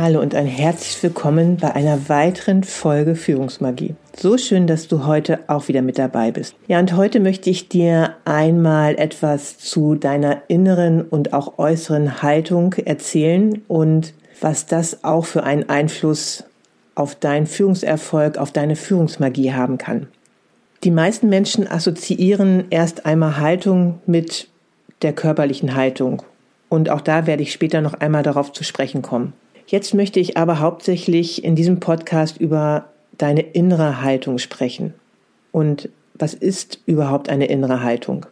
Hallo und ein herzlich willkommen bei einer weiteren Folge Führungsmagie. So schön, dass du heute auch wieder mit dabei bist. Ja, und heute möchte ich dir einmal etwas zu deiner inneren und auch äußeren Haltung erzählen und was das auch für einen Einfluss auf deinen Führungserfolg, auf deine Führungsmagie haben kann. Die meisten Menschen assoziieren erst einmal Haltung mit der körperlichen Haltung. Und auch da werde ich später noch einmal darauf zu sprechen kommen. Jetzt möchte ich aber hauptsächlich in diesem Podcast über deine innere Haltung sprechen. Und was ist überhaupt eine innere Haltung?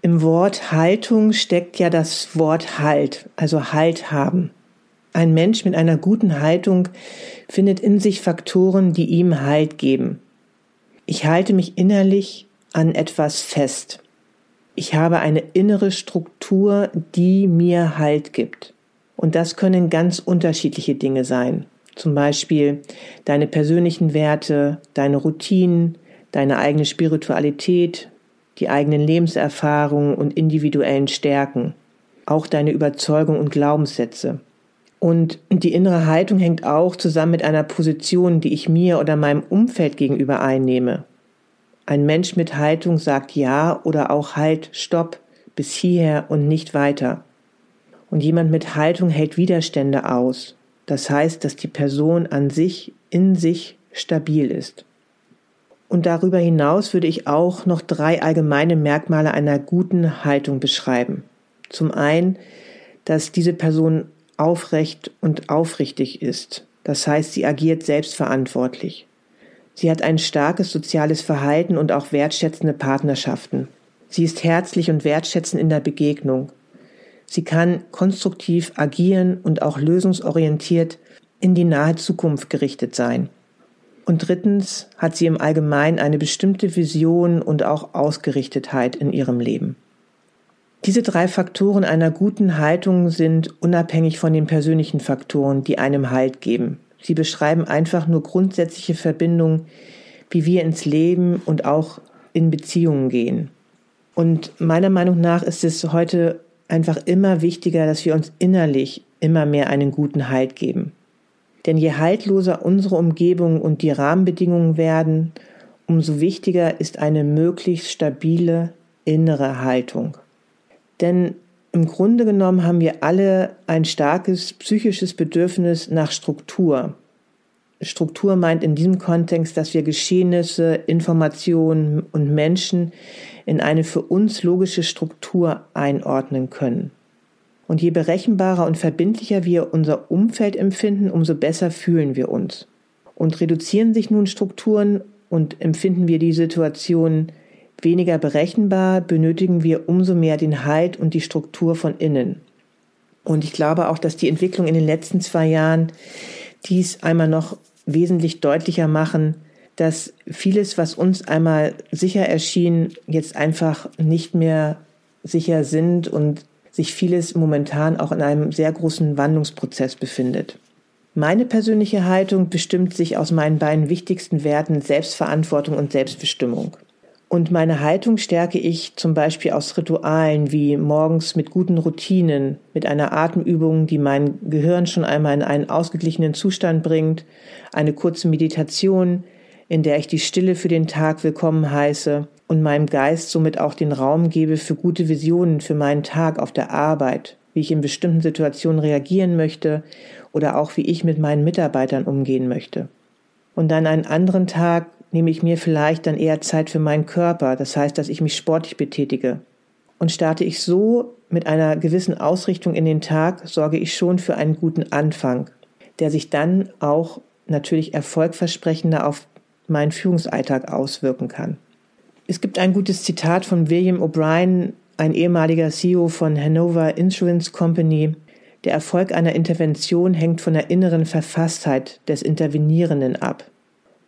Im Wort Haltung steckt ja das Wort Halt, also Halt haben. Ein Mensch mit einer guten Haltung findet in sich Faktoren, die ihm Halt geben. Ich halte mich innerlich an etwas fest. Ich habe eine innere Struktur, die mir Halt gibt. Und das können ganz unterschiedliche Dinge sein. Zum Beispiel deine persönlichen Werte, deine Routinen, deine eigene Spiritualität, die eigenen Lebenserfahrungen und individuellen Stärken, auch deine Überzeugung und Glaubenssätze. Und die innere Haltung hängt auch zusammen mit einer Position, die ich mir oder meinem Umfeld gegenüber einnehme. Ein Mensch mit Haltung sagt Ja oder auch Halt, Stopp, bis hierher und nicht weiter. Und jemand mit Haltung hält Widerstände aus. Das heißt, dass die Person an sich in sich stabil ist. Und darüber hinaus würde ich auch noch drei allgemeine Merkmale einer guten Haltung beschreiben. Zum einen, dass diese Person aufrecht und aufrichtig ist. Das heißt, sie agiert selbstverantwortlich. Sie hat ein starkes soziales Verhalten und auch wertschätzende Partnerschaften. Sie ist herzlich und wertschätzend in der Begegnung. Sie kann konstruktiv agieren und auch lösungsorientiert in die nahe Zukunft gerichtet sein. Und drittens hat sie im Allgemeinen eine bestimmte Vision und auch Ausgerichtetheit in ihrem Leben. Diese drei Faktoren einer guten Haltung sind unabhängig von den persönlichen Faktoren, die einem Halt geben. Sie beschreiben einfach nur grundsätzliche Verbindungen, wie wir ins Leben und auch in Beziehungen gehen. Und meiner Meinung nach ist es heute einfach immer wichtiger, dass wir uns innerlich immer mehr einen guten Halt geben. Denn je haltloser unsere Umgebung und die Rahmenbedingungen werden, umso wichtiger ist eine möglichst stabile innere Haltung. Denn im Grunde genommen haben wir alle ein starkes psychisches Bedürfnis nach Struktur. Struktur meint in diesem Kontext, dass wir Geschehnisse, Informationen und Menschen in eine für uns logische Struktur einordnen können. Und je berechenbarer und verbindlicher wir unser Umfeld empfinden, umso besser fühlen wir uns. Und reduzieren sich nun Strukturen und empfinden wir die Situation weniger berechenbar, benötigen wir umso mehr den Halt und die Struktur von innen. Und ich glaube auch, dass die Entwicklung in den letzten zwei Jahren dies einmal noch wesentlich deutlicher machen, dass vieles, was uns einmal sicher erschien, jetzt einfach nicht mehr sicher sind und sich vieles momentan auch in einem sehr großen Wandlungsprozess befindet. Meine persönliche Haltung bestimmt sich aus meinen beiden wichtigsten Werten Selbstverantwortung und Selbstbestimmung. Und meine Haltung stärke ich zum Beispiel aus Ritualen wie morgens mit guten Routinen, mit einer Atemübung, die mein Gehirn schon einmal in einen ausgeglichenen Zustand bringt, eine kurze Meditation, in der ich die Stille für den Tag willkommen heiße und meinem Geist somit auch den Raum gebe für gute Visionen für meinen Tag auf der Arbeit, wie ich in bestimmten Situationen reagieren möchte oder auch wie ich mit meinen Mitarbeitern umgehen möchte. Und dann einen anderen Tag nehme ich mir vielleicht dann eher Zeit für meinen Körper, das heißt, dass ich mich sportlich betätige. Und starte ich so mit einer gewissen Ausrichtung in den Tag, sorge ich schon für einen guten Anfang, der sich dann auch natürlich erfolgversprechender auf meinen Führungsalltag auswirken kann. Es gibt ein gutes Zitat von William O'Brien, ein ehemaliger CEO von Hanover Insurance Company. Der Erfolg einer Intervention hängt von der inneren Verfasstheit des Intervenierenden ab.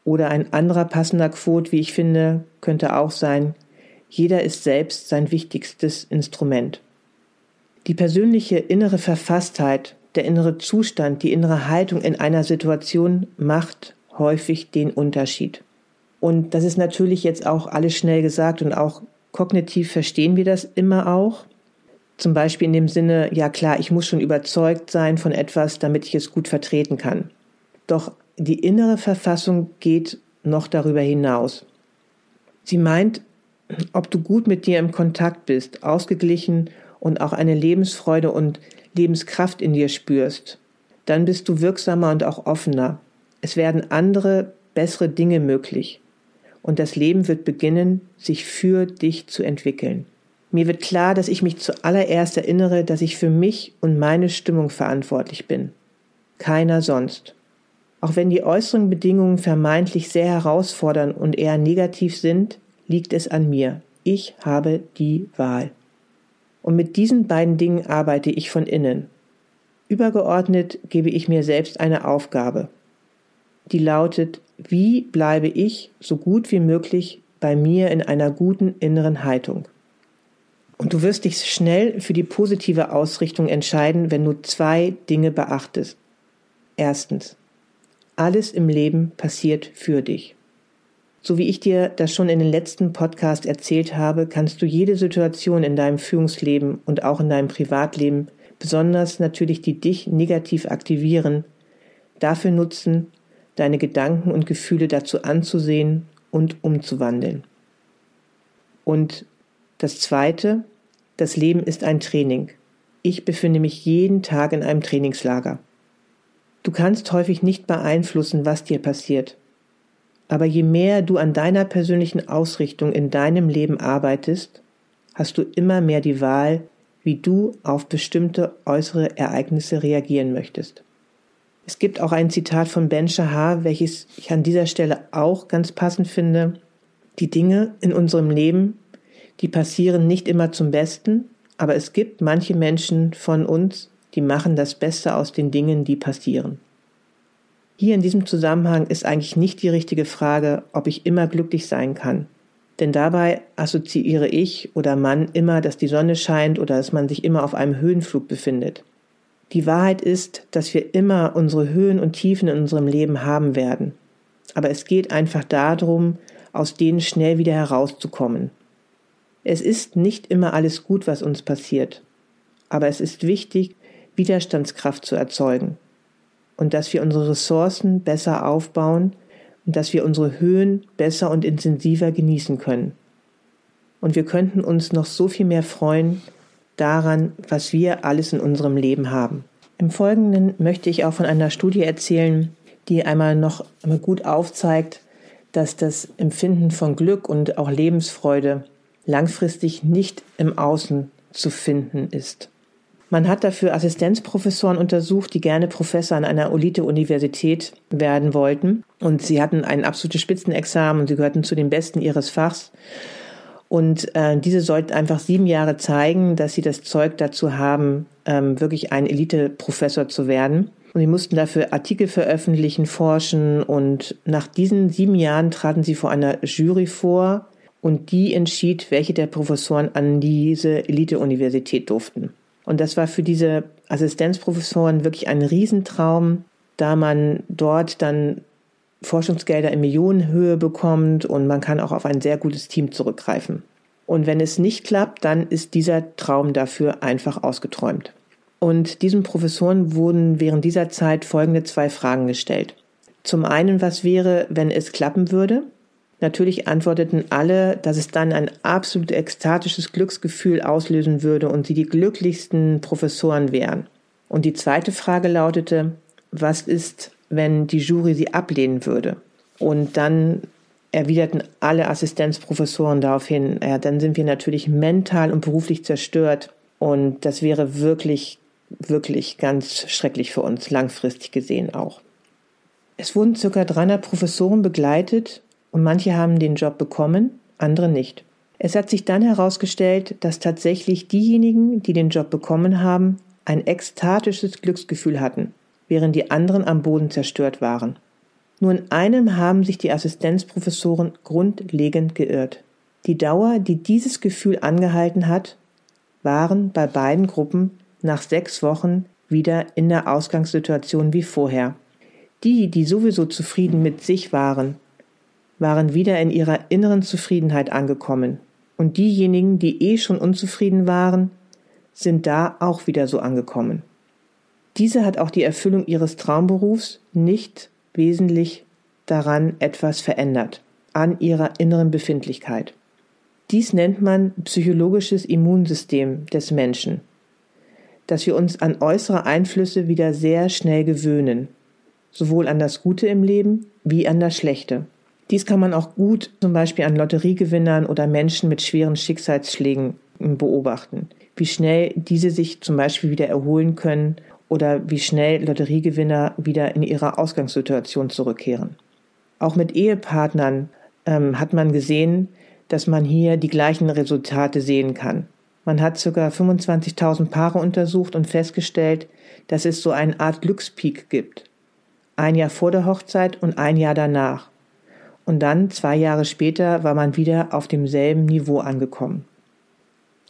Oder ein anderer passender Quote, wie ich finde, könnte auch sein, jeder ist selbst sein wichtigstes Instrument. Die persönliche innere Verfasstheit, der innere Zustand, die innere Haltung in einer Situation macht häufig den Unterschied. Und das ist natürlich jetzt auch alles schnell gesagt und auch kognitiv verstehen wir das immer auch. Zum Beispiel in dem Sinne, ja klar, ich muss schon überzeugt sein von etwas, damit ich es gut vertreten kann. Doch die innere Verfassung geht noch darüber hinaus. Sie meint, ob du gut mit dir im Kontakt bist, ausgeglichen und auch eine Lebensfreude und Lebenskraft in dir spürst, dann bist du wirksamer und auch offener. Es werden andere, bessere Dinge möglich. Und das Leben wird beginnen, sich für dich zu entwickeln. Mir wird klar, dass ich mich zuallererst erinnere, dass ich für mich und meine Stimmung verantwortlich bin. Keiner sonst. Auch wenn die äußeren Bedingungen vermeintlich sehr herausfordernd und eher negativ sind, liegt es an mir. Ich habe die Wahl. Und mit diesen beiden Dingen arbeite ich von innen. Übergeordnet gebe ich mir selbst eine Aufgabe, die lautet, wie bleibe ich so gut wie möglich bei mir in einer guten inneren Haltung. Und du wirst dich schnell für die positive Ausrichtung entscheiden, wenn du zwei Dinge beachtest. Erstens, alles im Leben passiert für dich. So wie ich dir das schon in den letzten Podcast erzählt habe, kannst du jede Situation in deinem Führungsleben und auch in deinem Privatleben, besonders natürlich die dich negativ aktivieren, dafür nutzen, deine Gedanken und Gefühle dazu anzusehen und umzuwandeln. Und das Zweite, das Leben ist ein Training. Ich befinde mich jeden Tag in einem Trainingslager. Du kannst häufig nicht beeinflussen, was dir passiert. Aber je mehr du an deiner persönlichen Ausrichtung in deinem Leben arbeitest, hast du immer mehr die Wahl, wie du auf bestimmte äußere Ereignisse reagieren möchtest. Es gibt auch ein Zitat von Ben Shahar, welches ich an dieser Stelle auch ganz passend finde. Die Dinge in unserem Leben, die passieren nicht immer zum Besten, aber es gibt manche Menschen von uns, die machen das Beste aus den Dingen, die passieren. Hier in diesem Zusammenhang ist eigentlich nicht die richtige Frage, ob ich immer glücklich sein kann. Denn dabei assoziiere ich oder man immer, dass die Sonne scheint oder dass man sich immer auf einem Höhenflug befindet. Die Wahrheit ist, dass wir immer unsere Höhen und Tiefen in unserem Leben haben werden. Aber es geht einfach darum, aus denen schnell wieder herauszukommen. Es ist nicht immer alles gut, was uns passiert. Aber es ist wichtig, Widerstandskraft zu erzeugen. Und dass wir unsere Ressourcen besser aufbauen und dass wir unsere Höhen besser und intensiver genießen können. Und wir könnten uns noch so viel mehr freuen, daran, was wir alles in unserem Leben haben. Im Folgenden möchte ich auch von einer Studie erzählen, die einmal noch gut aufzeigt, dass das Empfinden von Glück und auch Lebensfreude langfristig nicht im Außen zu finden ist. Man hat dafür Assistenzprofessoren untersucht, die gerne Professor an einer Elite-Universität werden wollten. Und sie hatten ein absolutes Spitzenexamen und sie gehörten zu den Besten ihres Fachs. Und äh, diese sollten einfach sieben Jahre zeigen, dass sie das Zeug dazu haben, ähm, wirklich ein Elite-Professor zu werden. Und sie mussten dafür Artikel veröffentlichen, forschen. Und nach diesen sieben Jahren traten sie vor einer Jury vor und die entschied, welche der Professoren an diese Elite-Universität durften. Und das war für diese Assistenzprofessoren wirklich ein Riesentraum, da man dort dann Forschungsgelder in Millionenhöhe bekommt und man kann auch auf ein sehr gutes Team zurückgreifen. Und wenn es nicht klappt, dann ist dieser Traum dafür einfach ausgeträumt. Und diesen Professoren wurden während dieser Zeit folgende zwei Fragen gestellt. Zum einen, was wäre, wenn es klappen würde? Natürlich antworteten alle, dass es dann ein absolut ekstatisches Glücksgefühl auslösen würde und sie die glücklichsten Professoren wären. Und die zweite Frage lautete, was ist, wenn die Jury sie ablehnen würde? Und dann erwiderten alle Assistenzprofessoren daraufhin, ja, dann sind wir natürlich mental und beruflich zerstört. Und das wäre wirklich, wirklich ganz schrecklich für uns, langfristig gesehen auch. Es wurden circa 300 Professoren begleitet und manche haben den Job bekommen, andere nicht. Es hat sich dann herausgestellt, dass tatsächlich diejenigen, die den Job bekommen haben, ein ekstatisches Glücksgefühl hatten, während die anderen am Boden zerstört waren. Nur in einem haben sich die Assistenzprofessoren grundlegend geirrt. Die Dauer, die dieses Gefühl angehalten hat, waren bei beiden Gruppen nach sechs Wochen wieder in der Ausgangssituation wie vorher. Die, die sowieso zufrieden mit sich waren, waren wieder in ihrer inneren Zufriedenheit angekommen. Und diejenigen, die eh schon unzufrieden waren, sind da auch wieder so angekommen. Diese hat auch die Erfüllung ihres Traumberufs nicht wesentlich daran etwas verändert, an ihrer inneren Befindlichkeit. Dies nennt man psychologisches Immunsystem des Menschen, dass wir uns an äußere Einflüsse wieder sehr schnell gewöhnen, sowohl an das Gute im Leben wie an das Schlechte. Dies kann man auch gut zum Beispiel an Lotteriegewinnern oder Menschen mit schweren Schicksalsschlägen beobachten, wie schnell diese sich zum Beispiel wieder erholen können oder wie schnell Lotteriegewinner wieder in ihre Ausgangssituation zurückkehren. Auch mit Ehepartnern ähm, hat man gesehen, dass man hier die gleichen Resultate sehen kann. Man hat ca. 25.000 Paare untersucht und festgestellt, dass es so eine Art Glückspeak gibt. Ein Jahr vor der Hochzeit und ein Jahr danach. Und dann, zwei Jahre später, war man wieder auf demselben Niveau angekommen.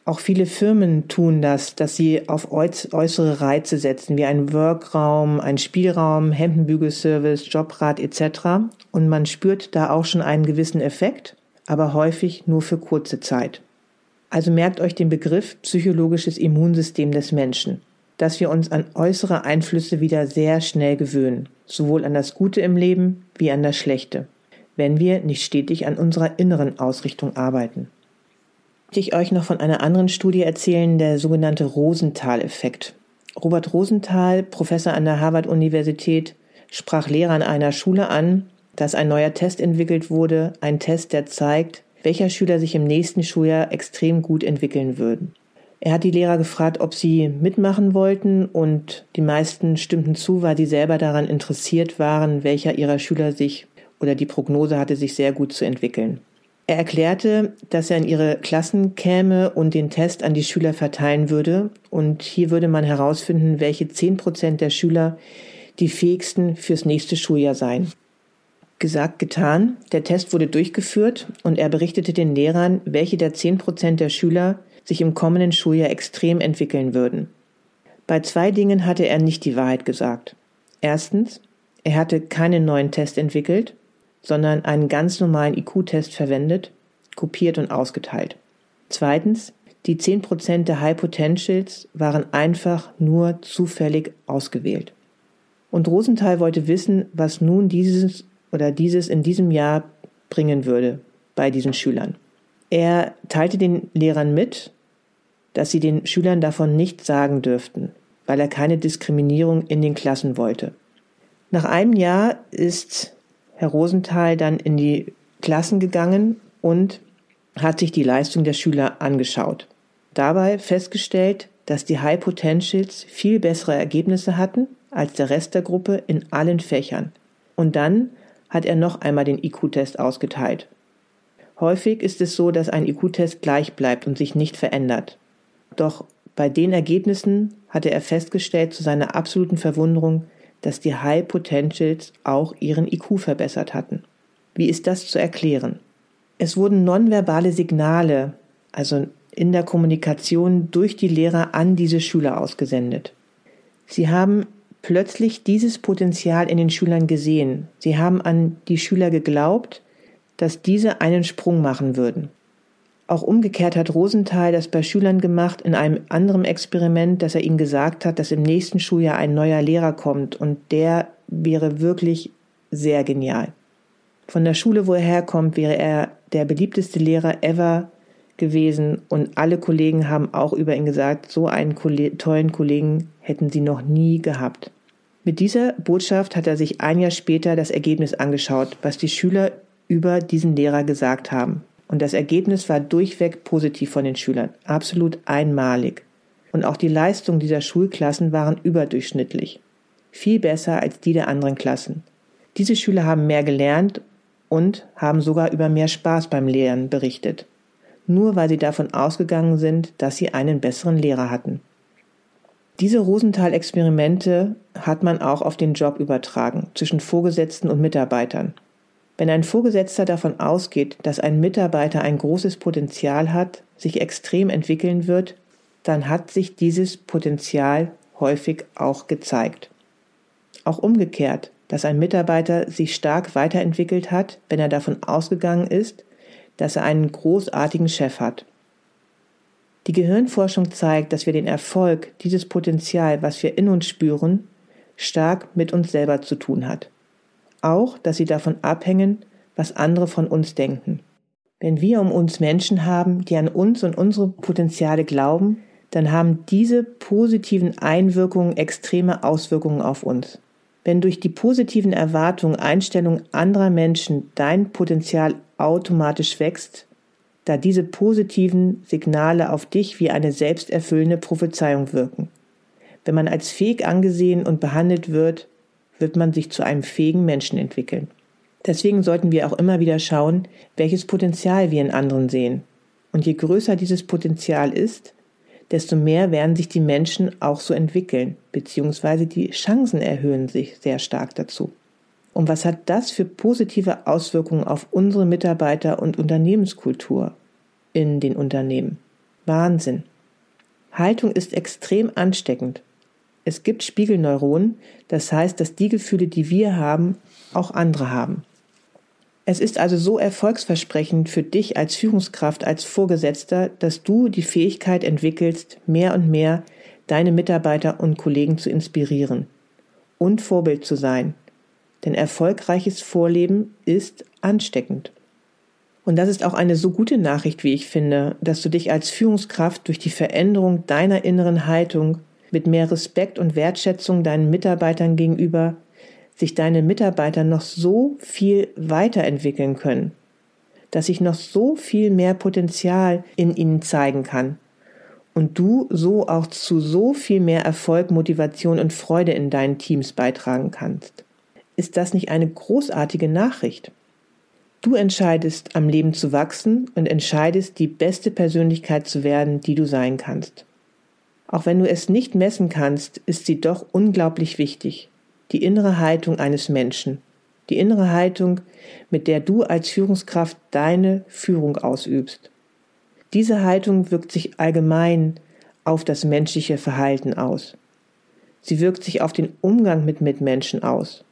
Auch viele Firmen tun das, dass sie auf äußere Reize setzen, wie ein Workraum, ein Spielraum, Hemdenbügelservice, Jobrat etc. Und man spürt da auch schon einen gewissen Effekt, aber häufig nur für kurze Zeit. Also merkt euch den Begriff psychologisches Immunsystem des Menschen, dass wir uns an äußere Einflüsse wieder sehr schnell gewöhnen, sowohl an das Gute im Leben wie an das Schlechte, wenn wir nicht stetig an unserer inneren Ausrichtung arbeiten ich euch noch von einer anderen Studie erzählen, der sogenannte Rosenthal-Effekt. Robert Rosenthal, Professor an der Harvard-Universität, sprach Lehrer an einer Schule an, dass ein neuer Test entwickelt wurde, ein Test, der zeigt, welcher Schüler sich im nächsten Schuljahr extrem gut entwickeln würden. Er hat die Lehrer gefragt, ob sie mitmachen wollten und die meisten stimmten zu, weil sie selber daran interessiert waren, welcher ihrer Schüler sich oder die Prognose hatte, sich sehr gut zu entwickeln. Er erklärte, dass er in ihre Klassen käme und den Test an die Schüler verteilen würde. Und hier würde man herausfinden, welche zehn Prozent der Schüler die fähigsten fürs nächste Schuljahr seien. Gesagt, getan. Der Test wurde durchgeführt und er berichtete den Lehrern, welche der zehn Prozent der Schüler sich im kommenden Schuljahr extrem entwickeln würden. Bei zwei Dingen hatte er nicht die Wahrheit gesagt. Erstens, er hatte keinen neuen Test entwickelt sondern einen ganz normalen IQ-Test verwendet, kopiert und ausgeteilt. Zweitens, die 10% der High Potentials waren einfach nur zufällig ausgewählt. Und Rosenthal wollte wissen, was nun dieses oder dieses in diesem Jahr bringen würde bei diesen Schülern. Er teilte den Lehrern mit, dass sie den Schülern davon nichts sagen dürften, weil er keine Diskriminierung in den Klassen wollte. Nach einem Jahr ist Herr Rosenthal dann in die Klassen gegangen und hat sich die Leistung der Schüler angeschaut. Dabei festgestellt, dass die High Potentials viel bessere Ergebnisse hatten als der Rest der Gruppe in allen Fächern. Und dann hat er noch einmal den IQ-Test ausgeteilt. Häufig ist es so, dass ein IQ-Test gleich bleibt und sich nicht verändert. Doch bei den Ergebnissen hatte er festgestellt zu seiner absoluten Verwunderung, dass die High Potentials auch ihren IQ verbessert hatten. Wie ist das zu erklären? Es wurden nonverbale Signale, also in der Kommunikation durch die Lehrer an diese Schüler ausgesendet. Sie haben plötzlich dieses Potenzial in den Schülern gesehen. Sie haben an die Schüler geglaubt, dass diese einen Sprung machen würden. Auch umgekehrt hat Rosenthal das bei Schülern gemacht in einem anderen Experiment, dass er ihnen gesagt hat, dass im nächsten Schuljahr ein neuer Lehrer kommt und der wäre wirklich sehr genial. Von der Schule, wo er herkommt, wäre er der beliebteste Lehrer ever gewesen und alle Kollegen haben auch über ihn gesagt, so einen tollen Kollegen hätten sie noch nie gehabt. Mit dieser Botschaft hat er sich ein Jahr später das Ergebnis angeschaut, was die Schüler über diesen Lehrer gesagt haben. Und das Ergebnis war durchweg positiv von den Schülern, absolut einmalig. Und auch die Leistungen dieser Schulklassen waren überdurchschnittlich. Viel besser als die der anderen Klassen. Diese Schüler haben mehr gelernt und haben sogar über mehr Spaß beim Lehren berichtet. Nur weil sie davon ausgegangen sind, dass sie einen besseren Lehrer hatten. Diese Rosenthal-Experimente hat man auch auf den Job übertragen, zwischen Vorgesetzten und Mitarbeitern. Wenn ein Vorgesetzter davon ausgeht, dass ein Mitarbeiter ein großes Potenzial hat, sich extrem entwickeln wird, dann hat sich dieses Potenzial häufig auch gezeigt. Auch umgekehrt, dass ein Mitarbeiter sich stark weiterentwickelt hat, wenn er davon ausgegangen ist, dass er einen großartigen Chef hat. Die Gehirnforschung zeigt, dass wir den Erfolg, dieses Potenzial, was wir in uns spüren, stark mit uns selber zu tun hat. Auch, dass sie davon abhängen, was andere von uns denken. Wenn wir um uns Menschen haben, die an uns und unsere Potenziale glauben, dann haben diese positiven Einwirkungen extreme Auswirkungen auf uns. Wenn durch die positiven Erwartungen, Einstellungen anderer Menschen dein Potenzial automatisch wächst, da diese positiven Signale auf dich wie eine selbsterfüllende Prophezeiung wirken. Wenn man als fähig angesehen und behandelt wird, wird man sich zu einem fähigen Menschen entwickeln. Deswegen sollten wir auch immer wieder schauen, welches Potenzial wir in anderen sehen. Und je größer dieses Potenzial ist, desto mehr werden sich die Menschen auch so entwickeln, beziehungsweise die Chancen erhöhen sich sehr stark dazu. Und was hat das für positive Auswirkungen auf unsere Mitarbeiter und Unternehmenskultur in den Unternehmen? Wahnsinn. Haltung ist extrem ansteckend. Es gibt Spiegelneuronen, das heißt, dass die Gefühle, die wir haben, auch andere haben. Es ist also so erfolgsversprechend für dich als Führungskraft, als Vorgesetzter, dass du die Fähigkeit entwickelst, mehr und mehr deine Mitarbeiter und Kollegen zu inspirieren und Vorbild zu sein, denn erfolgreiches Vorleben ist ansteckend. Und das ist auch eine so gute Nachricht, wie ich finde, dass du dich als Führungskraft durch die Veränderung deiner inneren Haltung mit mehr Respekt und Wertschätzung deinen Mitarbeitern gegenüber sich deine Mitarbeiter noch so viel weiterentwickeln können, dass sich noch so viel mehr Potenzial in ihnen zeigen kann und du so auch zu so viel mehr Erfolg, Motivation und Freude in deinen Teams beitragen kannst. Ist das nicht eine großartige Nachricht? Du entscheidest, am Leben zu wachsen und entscheidest, die beste Persönlichkeit zu werden, die du sein kannst. Auch wenn du es nicht messen kannst, ist sie doch unglaublich wichtig. Die innere Haltung eines Menschen. Die innere Haltung, mit der du als Führungskraft deine Führung ausübst. Diese Haltung wirkt sich allgemein auf das menschliche Verhalten aus. Sie wirkt sich auf den Umgang mit Mitmenschen aus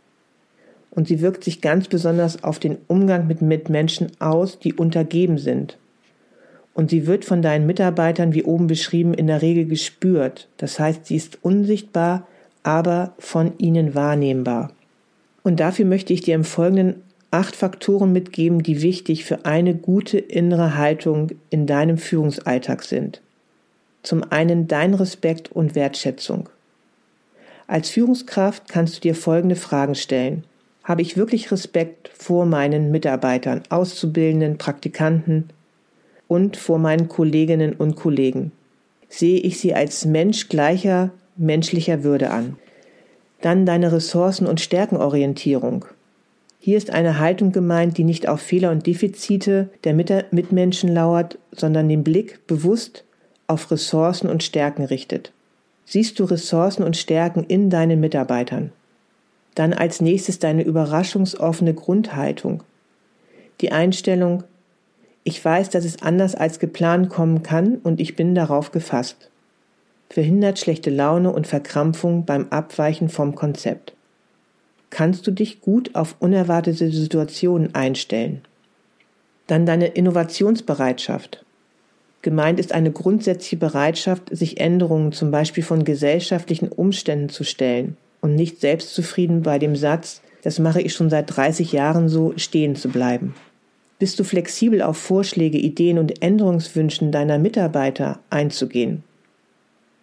und sie wirkt sich ganz besonders auf den Umgang mit Mitmenschen aus, die untergeben sind. Und sie wird von deinen Mitarbeitern, wie oben beschrieben, in der Regel gespürt. Das heißt, sie ist unsichtbar, aber von ihnen wahrnehmbar. Und dafür möchte ich dir im Folgenden acht Faktoren mitgeben, die wichtig für eine gute innere Haltung in deinem Führungsalltag sind. Zum einen dein Respekt und Wertschätzung. Als Führungskraft kannst du dir folgende Fragen stellen habe ich wirklich Respekt vor meinen Mitarbeitern, Auszubildenden, Praktikanten und vor meinen Kolleginnen und Kollegen. Sehe ich sie als Mensch gleicher menschlicher Würde an. Dann deine Ressourcen- und Stärkenorientierung. Hier ist eine Haltung gemeint, die nicht auf Fehler und Defizite der Mitmenschen lauert, sondern den Blick bewusst auf Ressourcen und Stärken richtet. Siehst du Ressourcen und Stärken in deinen Mitarbeitern? Dann als nächstes deine überraschungsoffene Grundhaltung. Die Einstellung, ich weiß, dass es anders als geplant kommen kann und ich bin darauf gefasst. Verhindert schlechte Laune und Verkrampfung beim Abweichen vom Konzept. Kannst du dich gut auf unerwartete Situationen einstellen. Dann deine Innovationsbereitschaft. Gemeint ist eine grundsätzliche Bereitschaft, sich Änderungen zum Beispiel von gesellschaftlichen Umständen zu stellen und nicht selbstzufrieden bei dem Satz, das mache ich schon seit 30 Jahren so, stehen zu bleiben. Bist du flexibel auf Vorschläge, Ideen und Änderungswünschen deiner Mitarbeiter einzugehen?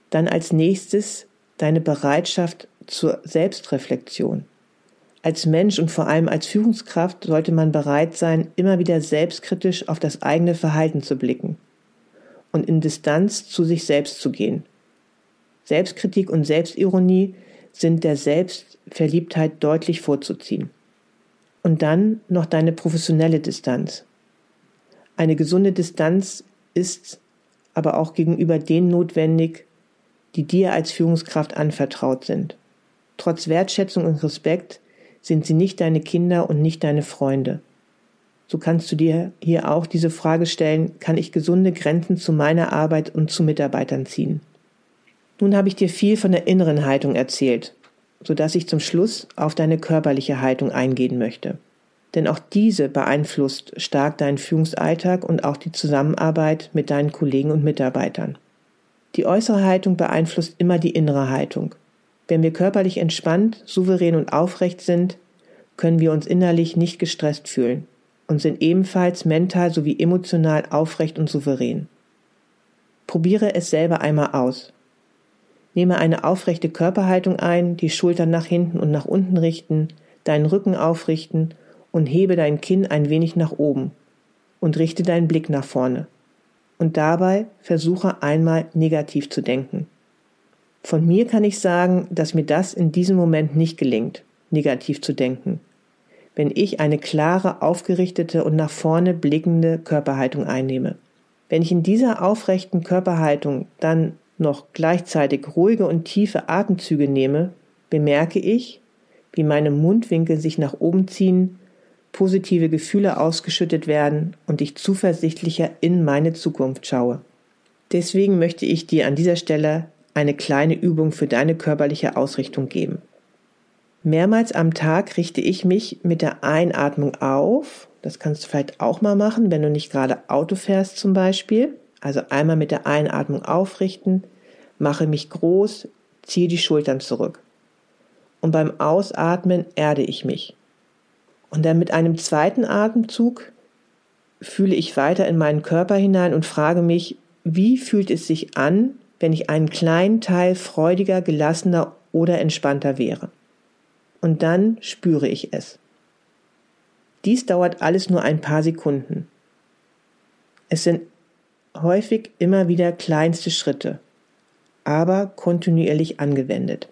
Dann als nächstes deine Bereitschaft zur Selbstreflexion. Als Mensch und vor allem als Führungskraft sollte man bereit sein, immer wieder selbstkritisch auf das eigene Verhalten zu blicken und in Distanz zu sich selbst zu gehen. Selbstkritik und Selbstironie sind der Selbstverliebtheit deutlich vorzuziehen. Und dann noch deine professionelle Distanz. Eine gesunde Distanz ist aber auch gegenüber denen notwendig, die dir als Führungskraft anvertraut sind. Trotz Wertschätzung und Respekt sind sie nicht deine Kinder und nicht deine Freunde. So kannst du dir hier auch diese Frage stellen, kann ich gesunde Grenzen zu meiner Arbeit und zu Mitarbeitern ziehen? Nun habe ich dir viel von der inneren Haltung erzählt, so dass ich zum Schluss auf deine körperliche Haltung eingehen möchte. Denn auch diese beeinflusst stark deinen Führungsalltag und auch die Zusammenarbeit mit deinen Kollegen und Mitarbeitern. Die äußere Haltung beeinflusst immer die innere Haltung. Wenn wir körperlich entspannt, souverän und aufrecht sind, können wir uns innerlich nicht gestresst fühlen und sind ebenfalls mental sowie emotional aufrecht und souverän. Probiere es selber einmal aus. Nehme eine aufrechte Körperhaltung ein, die Schultern nach hinten und nach unten richten, deinen Rücken aufrichten und hebe dein Kinn ein wenig nach oben und richte deinen Blick nach vorne. Und dabei versuche einmal negativ zu denken. Von mir kann ich sagen, dass mir das in diesem Moment nicht gelingt, negativ zu denken. Wenn ich eine klare, aufgerichtete und nach vorne blickende Körperhaltung einnehme. Wenn ich in dieser aufrechten Körperhaltung dann noch gleichzeitig ruhige und tiefe Atemzüge nehme, bemerke ich, wie meine Mundwinkel sich nach oben ziehen, positive Gefühle ausgeschüttet werden und ich zuversichtlicher in meine Zukunft schaue. Deswegen möchte ich dir an dieser Stelle eine kleine Übung für deine körperliche Ausrichtung geben. Mehrmals am Tag richte ich mich mit der Einatmung auf. Das kannst du vielleicht auch mal machen, wenn du nicht gerade Auto fährst zum Beispiel. Also einmal mit der Einatmung aufrichten, mache mich groß, ziehe die Schultern zurück. Und beim Ausatmen erde ich mich. Und dann mit einem zweiten Atemzug fühle ich weiter in meinen Körper hinein und frage mich, wie fühlt es sich an, wenn ich einen kleinen Teil freudiger, gelassener oder entspannter wäre. Und dann spüre ich es. Dies dauert alles nur ein paar Sekunden. Es sind häufig immer wieder kleinste Schritte, aber kontinuierlich angewendet.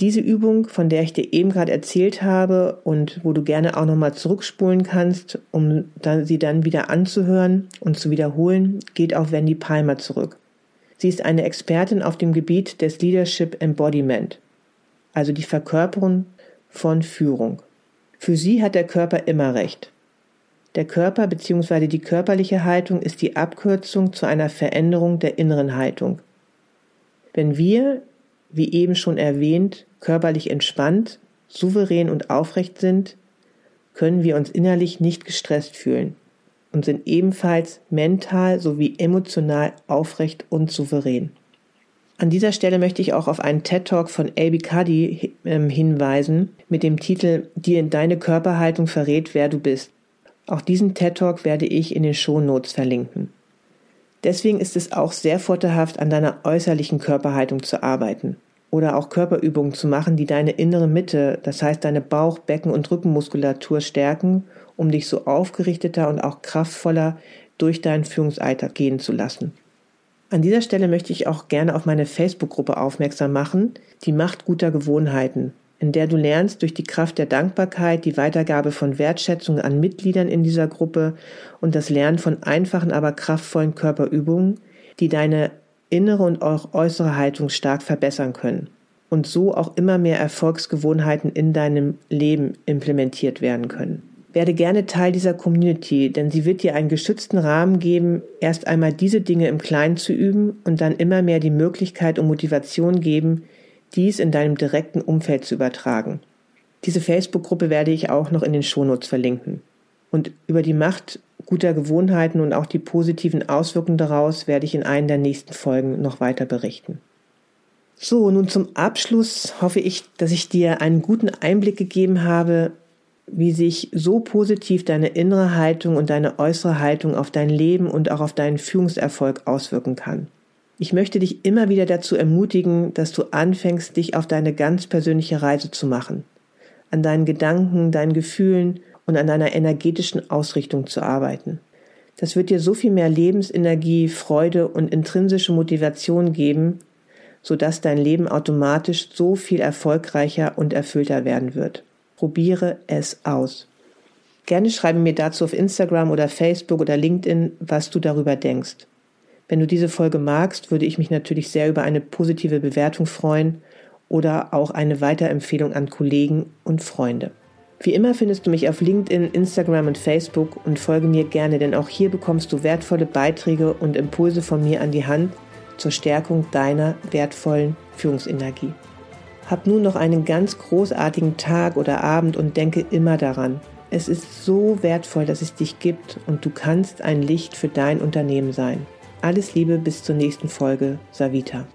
Diese Übung, von der ich dir eben gerade erzählt habe und wo du gerne auch nochmal zurückspulen kannst, um dann, sie dann wieder anzuhören und zu wiederholen, geht auf Wendy Palmer zurück. Sie ist eine Expertin auf dem Gebiet des Leadership Embodiment, also die Verkörperung von Führung. Für sie hat der Körper immer recht. Der Körper bzw. die körperliche Haltung ist die Abkürzung zu einer Veränderung der inneren Haltung. Wenn wir, wie eben schon erwähnt, körperlich entspannt, souverän und aufrecht sind, können wir uns innerlich nicht gestresst fühlen und sind ebenfalls mental sowie emotional aufrecht und souverän. An dieser Stelle möchte ich auch auf einen TED-Talk von A.B. Cuddy ähm, hinweisen mit dem Titel Dir in deine Körperhaltung verrät, wer du bist. Auch diesen TED-Talk werde ich in den Shownotes verlinken. Deswegen ist es auch sehr vorteilhaft, an deiner äußerlichen Körperhaltung zu arbeiten oder auch Körperübungen zu machen, die deine innere Mitte, das heißt deine Bauch-, Becken- und Rückenmuskulatur stärken um dich so aufgerichteter und auch kraftvoller durch deinen Führungsalltag gehen zu lassen. An dieser Stelle möchte ich auch gerne auf meine Facebook-Gruppe aufmerksam machen, die Macht guter Gewohnheiten, in der du lernst, durch die Kraft der Dankbarkeit die Weitergabe von Wertschätzung an Mitgliedern in dieser Gruppe und das Lernen von einfachen, aber kraftvollen Körperübungen, die deine innere und auch äußere Haltung stark verbessern können und so auch immer mehr Erfolgsgewohnheiten in deinem Leben implementiert werden können. Werde gerne Teil dieser Community, denn sie wird dir einen geschützten Rahmen geben, erst einmal diese Dinge im Kleinen zu üben und dann immer mehr die Möglichkeit und Motivation geben, dies in deinem direkten Umfeld zu übertragen. Diese Facebook-Gruppe werde ich auch noch in den Shownotes verlinken. Und über die Macht guter Gewohnheiten und auch die positiven Auswirkungen daraus werde ich in einer der nächsten Folgen noch weiter berichten. So, nun zum Abschluss hoffe ich, dass ich dir einen guten Einblick gegeben habe, wie sich so positiv deine innere Haltung und deine äußere Haltung auf dein Leben und auch auf deinen Führungserfolg auswirken kann. Ich möchte dich immer wieder dazu ermutigen, dass du anfängst, dich auf deine ganz persönliche Reise zu machen, an deinen Gedanken, deinen Gefühlen und an deiner energetischen Ausrichtung zu arbeiten. Das wird dir so viel mehr Lebensenergie, Freude und intrinsische Motivation geben, sodass dein Leben automatisch so viel erfolgreicher und erfüllter werden wird. Probiere es aus. Gerne schreibe mir dazu auf Instagram oder Facebook oder LinkedIn, was du darüber denkst. Wenn du diese Folge magst, würde ich mich natürlich sehr über eine positive Bewertung freuen oder auch eine Weiterempfehlung an Kollegen und Freunde. Wie immer findest du mich auf LinkedIn, Instagram und Facebook und folge mir gerne, denn auch hier bekommst du wertvolle Beiträge und Impulse von mir an die Hand zur Stärkung deiner wertvollen Führungsenergie. Hab nun noch einen ganz großartigen Tag oder Abend und denke immer daran. Es ist so wertvoll, dass es dich gibt und du kannst ein Licht für dein Unternehmen sein. Alles Liebe bis zur nächsten Folge, Savita.